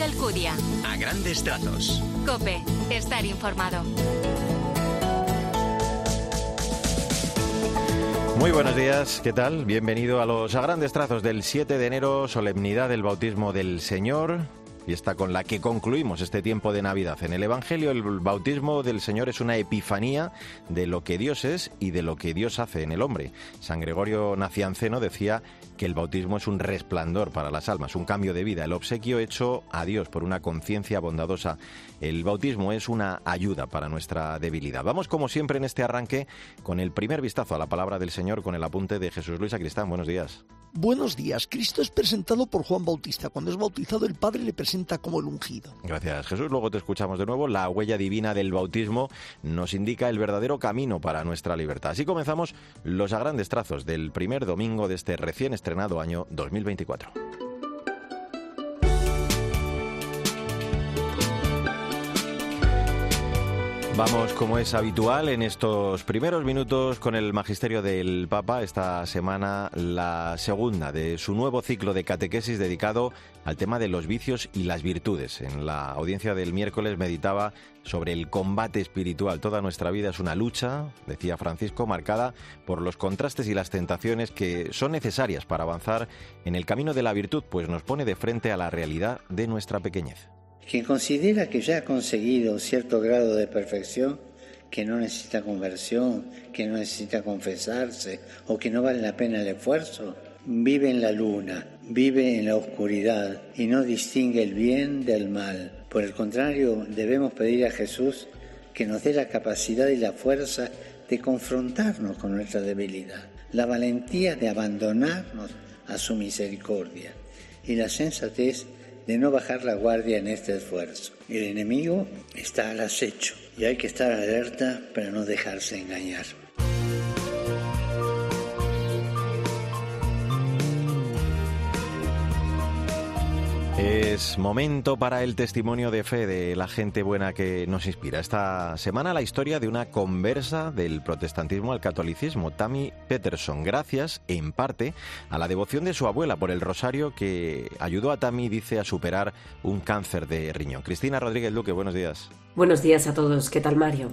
Mario Alcudia. A grandes trazos. Cope, estar informado. Muy buenos días, ¿qué tal? Bienvenido a los a grandes trazos del 7 de enero, solemnidad del bautismo del Señor fiesta con la que concluimos este tiempo de Navidad. En el Evangelio el bautismo del Señor es una epifanía de lo que Dios es y de lo que Dios hace en el hombre. San Gregorio Nacianceno decía que el bautismo es un resplandor para las almas, un cambio de vida, el obsequio hecho a Dios por una conciencia bondadosa. El bautismo es una ayuda para nuestra debilidad. Vamos como siempre en este arranque con el primer vistazo a la palabra del Señor con el apunte de Jesús Luis Acristán. Buenos días. Buenos días. Cristo es presentado por Juan Bautista. Cuando es bautizado, el Padre le presenta como el ungido. Gracias, Jesús. Luego te escuchamos de nuevo. La huella divina del bautismo nos indica el verdadero camino para nuestra libertad. Así comenzamos los a grandes trazos del primer domingo de este recién estrenado año 2024. Vamos, como es habitual, en estos primeros minutos con el magisterio del Papa. Esta semana la segunda de su nuevo ciclo de catequesis dedicado al tema de los vicios y las virtudes. En la audiencia del miércoles meditaba sobre el combate espiritual. Toda nuestra vida es una lucha, decía Francisco, marcada por los contrastes y las tentaciones que son necesarias para avanzar en el camino de la virtud, pues nos pone de frente a la realidad de nuestra pequeñez. Quien considera que ya ha conseguido cierto grado de perfección, que no necesita conversión, que no necesita confesarse o que no vale la pena el esfuerzo, vive en la luna, vive en la oscuridad y no distingue el bien del mal. Por el contrario, debemos pedir a Jesús que nos dé la capacidad y la fuerza de confrontarnos con nuestra debilidad, la valentía de abandonarnos a su misericordia y la sensatez de no bajar la guardia en este esfuerzo. El enemigo está al acecho y hay que estar alerta para no dejarse engañar. Es momento para el testimonio de fe de la gente buena que nos inspira. Esta semana la historia de una conversa del protestantismo al catolicismo, Tammy Peterson, gracias en parte a la devoción de su abuela por el rosario que ayudó a Tammy, dice, a superar un cáncer de riñón. Cristina Rodríguez Luque, buenos días. Buenos días a todos, ¿qué tal Mario?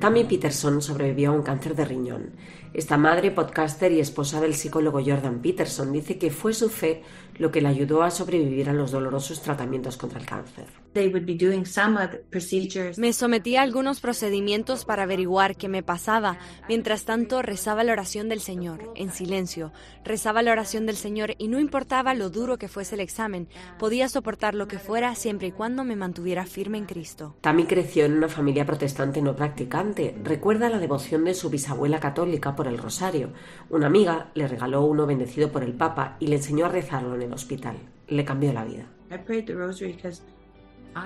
Tammy Peterson sobrevivió a un cáncer de riñón. Esta madre, podcaster y esposa del psicólogo Jordan Peterson dice que fue su fe lo que le ayudó a sobrevivir a los dolorosos tratamientos contra el cáncer. Me sometí a algunos procedimientos para averiguar qué me pasaba. Mientras tanto, rezaba la oración del Señor, en silencio. Rezaba la oración del Señor y no importaba lo duro que fuese el examen, podía soportar lo que fuera siempre y cuando me mantuviera firme en Cristo. Tammy creció en una familia protestante no practicante. Recuerda la devoción de su bisabuela católica por el rosario. Una amiga le regaló uno bendecido por el Papa y le enseñó a rezarlo en el hospital. Le cambió la vida.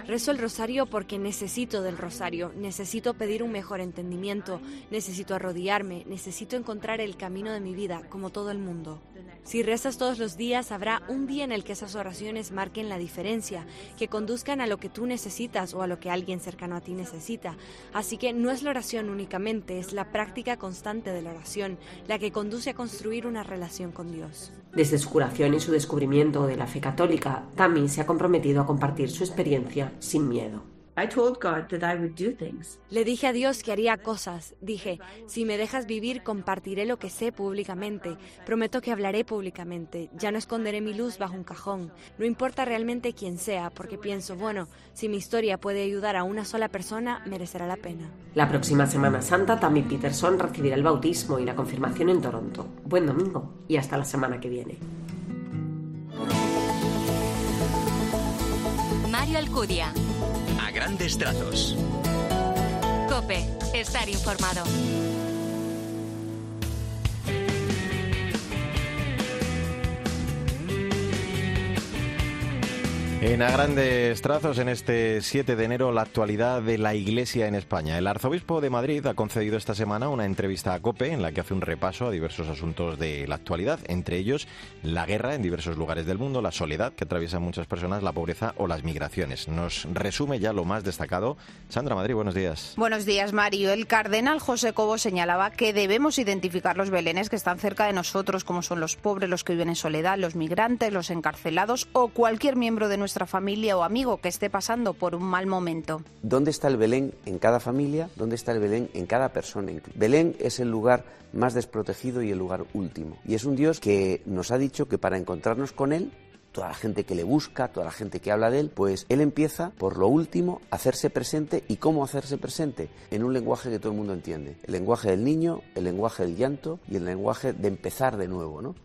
Rezo el rosario porque necesito del rosario, necesito pedir un mejor entendimiento, necesito arrodillarme, necesito encontrar el camino de mi vida, como todo el mundo. Si rezas todos los días, habrá un día en el que esas oraciones marquen la diferencia, que conduzcan a lo que tú necesitas o a lo que alguien cercano a ti necesita. Así que no es la oración únicamente, es la práctica constante de la oración, la que conduce a construir una relación con Dios. Desde su curación y su descubrimiento de la fe católica, Tammy se ha comprometido a compartir su experiencia sin miedo. Le dije a Dios que haría cosas. Dije, si me dejas vivir, compartiré lo que sé públicamente. Prometo que hablaré públicamente. Ya no esconderé mi luz bajo un cajón. No importa realmente quién sea, porque pienso, bueno, si mi historia puede ayudar a una sola persona, merecerá la pena. La próxima Semana Santa, Tammy Peterson recibirá el bautismo y la confirmación en Toronto. Buen domingo y hasta la semana que viene. Mario Alcudia. Grandes trazos. Cope, estar informado. En a grandes trazos, en este 7 de enero, la actualidad de la Iglesia en España. El arzobispo de Madrid ha concedido esta semana una entrevista a COPE en la que hace un repaso a diversos asuntos de la actualidad, entre ellos la guerra en diversos lugares del mundo, la soledad que atraviesan muchas personas, la pobreza o las migraciones. Nos resume ya lo más destacado. Sandra Madrid, buenos días. Buenos días, Mario. El cardenal José Cobo señalaba que debemos identificar los belenes que están cerca de nosotros, como son los pobres, los que viven en soledad, los migrantes, los encarcelados o cualquier miembro de nuestra nuestra familia o amigo que esté pasando por un mal momento. ¿Dónde está el Belén en cada familia? ¿Dónde está el Belén en cada persona? Belén es el lugar más desprotegido y el lugar último. Y es un Dios que nos ha dicho que para encontrarnos con Él toda la gente que le busca, toda la gente que habla de él, pues él empieza por lo último a hacerse presente y cómo hacerse presente en un lenguaje que todo el mundo entiende. El lenguaje del niño, el lenguaje del llanto y el lenguaje de empezar de nuevo, ¿no?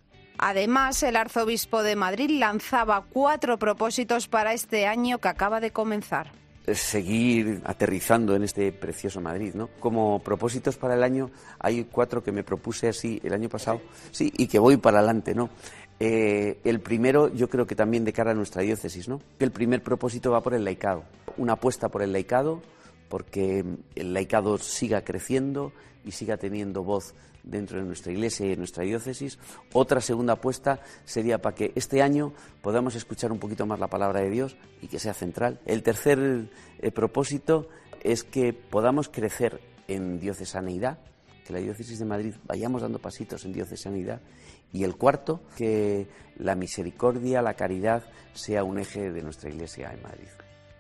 Además, el arzobispo de Madrid lanzaba cuatro propósitos para este año que acaba de comenzar seguir aterrizando en este precioso Madrid, ¿no? Como propósitos para el año hay cuatro que me propuse así el año pasado, sí, y que voy para adelante, ¿no? Eh, el primero, yo creo que también de cara a nuestra diócesis, ¿no? Que el primer propósito va por el laicado, una apuesta por el laicado, porque el laicado siga creciendo y siga teniendo voz dentro de nuestra iglesia y de nuestra diócesis. Otra segunda apuesta sería para que este año podamos escuchar un poquito más la palabra de Dios y que sea central. El tercer eh, propósito es que podamos crecer en diocesanidad, que la diócesis de Madrid vayamos dando pasitos en diocesanidad y el cuarto, que la misericordia, la caridad sea un eje de nuestra Iglesia en Madrid.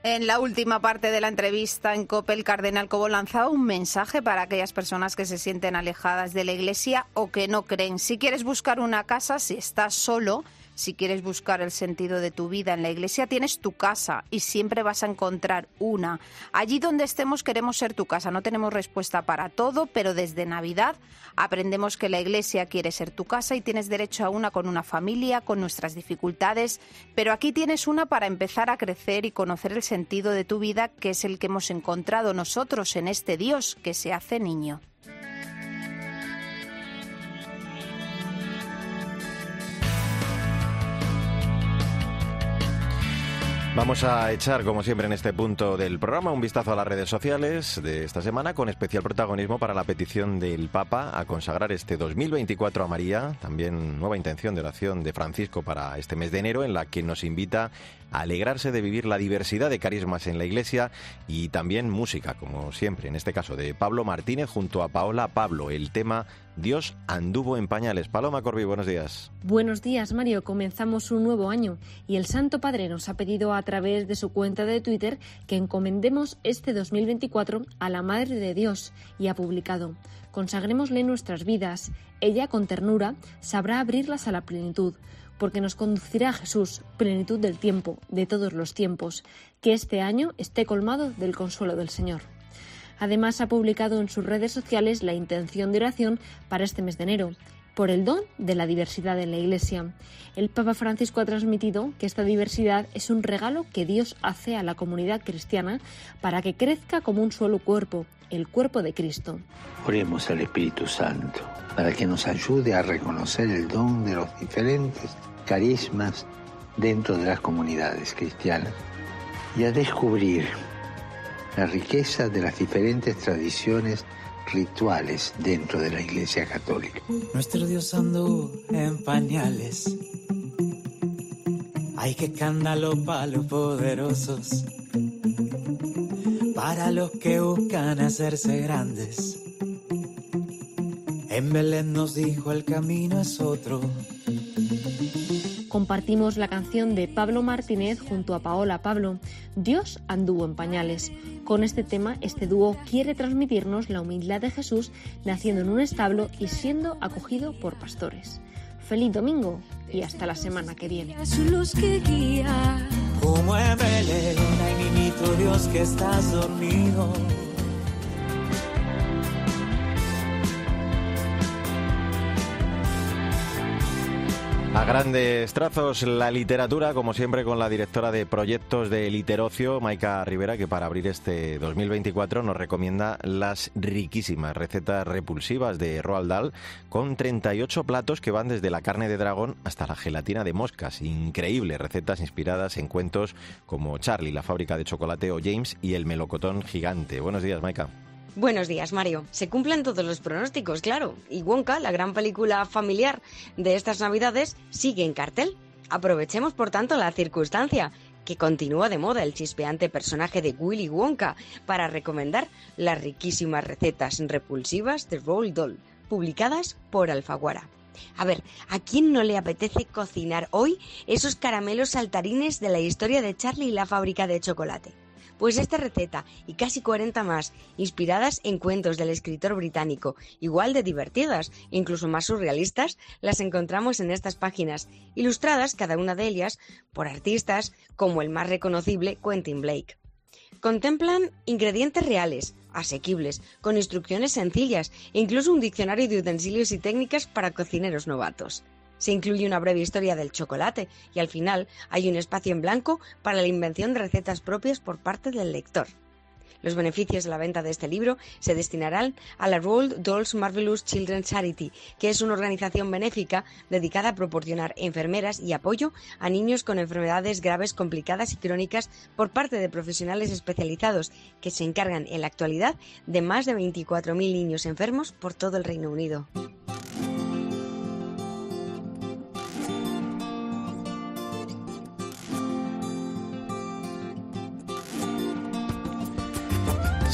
En la última parte de la entrevista en COPE, el cardenal Cobo lanzaba un mensaje para aquellas personas que se sienten alejadas de la Iglesia o que no creen. Si quieres buscar una casa, si estás solo, si quieres buscar el sentido de tu vida en la iglesia, tienes tu casa y siempre vas a encontrar una. Allí donde estemos queremos ser tu casa. No tenemos respuesta para todo, pero desde Navidad aprendemos que la iglesia quiere ser tu casa y tienes derecho a una con una familia, con nuestras dificultades, pero aquí tienes una para empezar a crecer y conocer el sentido de tu vida, que es el que hemos encontrado nosotros en este Dios que se hace niño. Vamos a echar, como siempre en este punto del programa, un vistazo a las redes sociales de esta semana con especial protagonismo para la petición del Papa a consagrar este 2024 a María, también nueva intención de oración de Francisco para este mes de enero en la que nos invita a alegrarse de vivir la diversidad de carismas en la Iglesia y también música, como siempre, en este caso de Pablo Martínez junto a Paola Pablo, el tema Dios anduvo en pañales. Paloma Corbi, buenos días. Buenos días, Mario. Comenzamos un nuevo año y el Santo Padre nos ha pedido a través de su cuenta de Twitter que encomendemos este 2024 a la Madre de Dios y ha publicado Consagrémosle nuestras vidas. Ella, con ternura, sabrá abrirlas a la plenitud, porque nos conducirá a Jesús, plenitud del tiempo, de todos los tiempos. Que este año esté colmado del consuelo del Señor. Además, ha publicado en sus redes sociales la intención de oración para este mes de enero por el don de la diversidad en la Iglesia. El Papa Francisco ha transmitido que esta diversidad es un regalo que Dios hace a la comunidad cristiana para que crezca como un solo cuerpo, el cuerpo de Cristo. Oremos al Espíritu Santo para que nos ayude a reconocer el don de los diferentes carismas dentro de las comunidades cristianas y a descubrir la riqueza de las diferentes tradiciones rituales dentro de la Iglesia Católica. Nuestro Dios andó en pañales. Hay que escándalo para los poderosos, para los que buscan hacerse grandes. En Belén nos dijo el camino es otro compartimos la canción de Pablo Martínez junto a Paola Pablo, Dios anduvo en pañales. Con este tema, este dúo quiere transmitirnos la humildad de Jesús naciendo en un establo y siendo acogido por pastores. Feliz domingo y hasta la semana que viene. Como Dios que estás dormido. A grandes trazos, la literatura, como siempre, con la directora de proyectos de Literocio, Maika Rivera, que para abrir este 2024 nos recomienda las riquísimas recetas repulsivas de Roald Dahl, con 38 platos que van desde la carne de dragón hasta la gelatina de moscas. Increíbles recetas inspiradas en cuentos como Charlie, la fábrica de chocolate, o James y el melocotón gigante. Buenos días, Maika. Buenos días, Mario. Se cumplen todos los pronósticos, claro. Y Wonka, la gran película familiar de estas Navidades, sigue en cartel. Aprovechemos, por tanto, la circunstancia que continúa de moda el chispeante personaje de Willy Wonka para recomendar las riquísimas recetas repulsivas de Roll Doll, publicadas por Alfaguara. A ver, ¿a quién no le apetece cocinar hoy esos caramelos saltarines de la historia de Charlie y la fábrica de chocolate? Pues esta receta y casi 40 más, inspiradas en cuentos del escritor británico, igual de divertidas, incluso más surrealistas, las encontramos en estas páginas, ilustradas cada una de ellas por artistas como el más reconocible Quentin Blake. Contemplan ingredientes reales, asequibles, con instrucciones sencillas e incluso un diccionario de utensilios y técnicas para cocineros novatos. Se incluye una breve historia del chocolate y al final hay un espacio en blanco para la invención de recetas propias por parte del lector. Los beneficios de la venta de este libro se destinarán a la Roald Dahl's Marvelous Children's Charity, que es una organización benéfica dedicada a proporcionar enfermeras y apoyo a niños con enfermedades graves, complicadas y crónicas por parte de profesionales especializados que se encargan en la actualidad de más de 24.000 niños enfermos por todo el Reino Unido.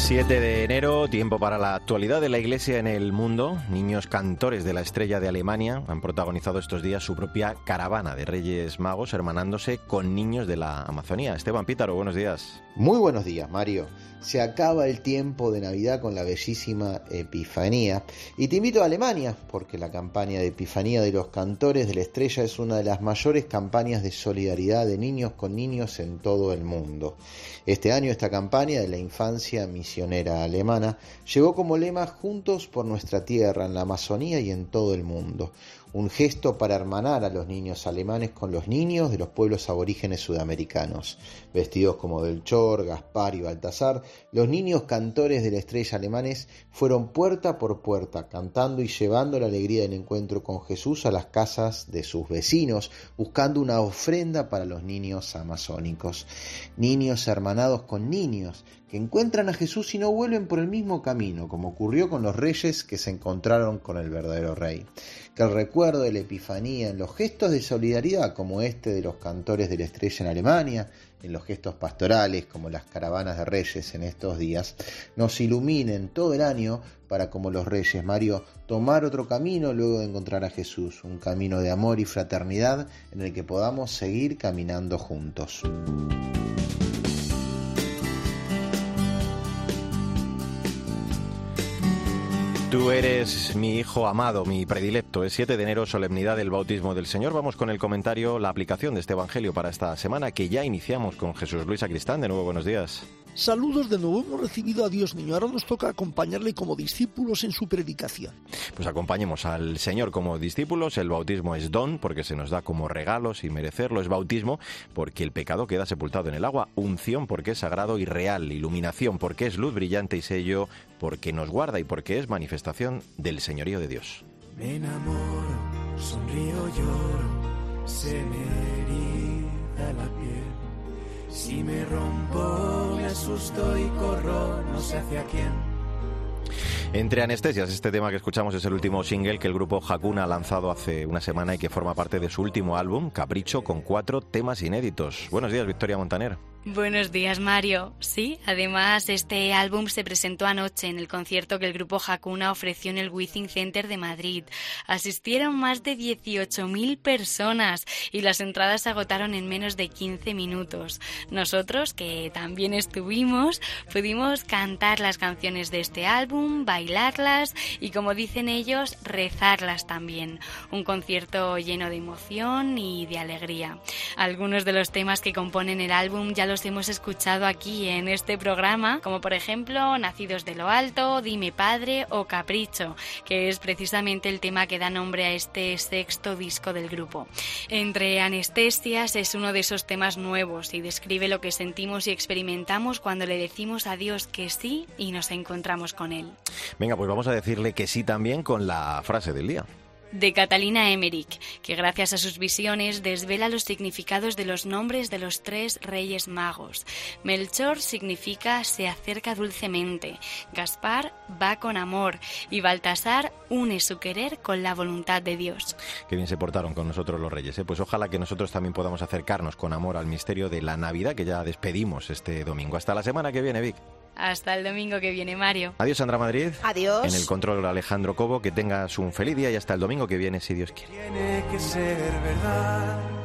7 de enero, tiempo para la actualidad de la Iglesia en el mundo. Niños cantores de la estrella de Alemania han protagonizado estos días su propia caravana de Reyes Magos, hermanándose con niños de la Amazonía. Esteban Pítaro, buenos días. Muy buenos días, Mario. Se acaba el tiempo de Navidad con la bellísima Epifanía. Y te invito a Alemania, porque la campaña de Epifanía de los Cantores de la Estrella es una de las mayores campañas de solidaridad de niños con niños en todo el mundo. Este año esta campaña de la infancia alemana llegó como lema Juntos por nuestra tierra en la Amazonía y en todo el mundo un gesto para hermanar a los niños alemanes con los niños de los pueblos aborígenes sudamericanos. Vestidos como Belchor, Gaspar y Baltasar, los niños cantores de la estrella alemanes fueron puerta por puerta, cantando y llevando la alegría del encuentro con Jesús a las casas de sus vecinos, buscando una ofrenda para los niños amazónicos. Niños hermanados con niños, encuentran a Jesús y no vuelven por el mismo camino, como ocurrió con los reyes que se encontraron con el verdadero rey. Que el recuerdo de la Epifanía en los gestos de solidaridad como este de los cantores de la estrella en Alemania, en los gestos pastorales como las caravanas de reyes en estos días, nos iluminen todo el año para como los reyes Mario tomar otro camino luego de encontrar a Jesús, un camino de amor y fraternidad en el que podamos seguir caminando juntos. Tú eres mi hijo amado, mi predilecto. Es 7 de enero, solemnidad del bautismo del Señor. Vamos con el comentario, la aplicación de este Evangelio para esta semana que ya iniciamos con Jesús Luis Acristán. De nuevo, buenos días. Saludos de nuevo, hemos recibido a Dios niño, ahora nos toca acompañarle como discípulos en su predicación. Pues acompañemos al Señor como discípulos, el bautismo es don porque se nos da como regalo sin merecerlo, es bautismo porque el pecado queda sepultado en el agua, unción porque es sagrado y real, iluminación porque es luz brillante y sello porque nos guarda y porque es manifestación del señorío de Dios. Me enamoro, sonrío, lloro, se me la piel si me rompo, me asusto y corro, no sé hacia quién. Entre anestesias, este tema que escuchamos es el último single que el grupo Hakuna ha lanzado hace una semana y que forma parte de su último álbum, Capricho, con cuatro temas inéditos. Buenos días, Victoria Montaner. Buenos días, Mario. Sí, además este álbum se presentó anoche en el concierto que el grupo Hakuna ofreció en el Withing Center de Madrid. Asistieron más de 18.000 personas y las entradas se agotaron en menos de 15 minutos. Nosotros, que también estuvimos, pudimos cantar las canciones de este álbum, bailarlas y, como dicen ellos, rezarlas también. Un concierto lleno de emoción y de alegría. Algunos de los temas que componen el álbum ya hemos escuchado aquí en este programa, como por ejemplo Nacidos de lo Alto, Dime Padre o Capricho, que es precisamente el tema que da nombre a este sexto disco del grupo. Entre anestesias es uno de esos temas nuevos y describe lo que sentimos y experimentamos cuando le decimos a Dios que sí y nos encontramos con Él. Venga, pues vamos a decirle que sí también con la frase del día de Catalina Emmerich, que gracias a sus visiones desvela los significados de los nombres de los tres reyes magos. Melchor significa se acerca dulcemente, Gaspar va con amor y Baltasar une su querer con la voluntad de Dios. Qué bien se portaron con nosotros los reyes. ¿eh? Pues ojalá que nosotros también podamos acercarnos con amor al misterio de la Navidad que ya despedimos este domingo. Hasta la semana que viene, Vic. Hasta el domingo que viene, Mario. Adiós, Sandra Madrid. Adiós. En el control, Alejandro Cobo. Que tengas un feliz día y hasta el domingo que viene, si Dios quiere. Tiene que ser verdad.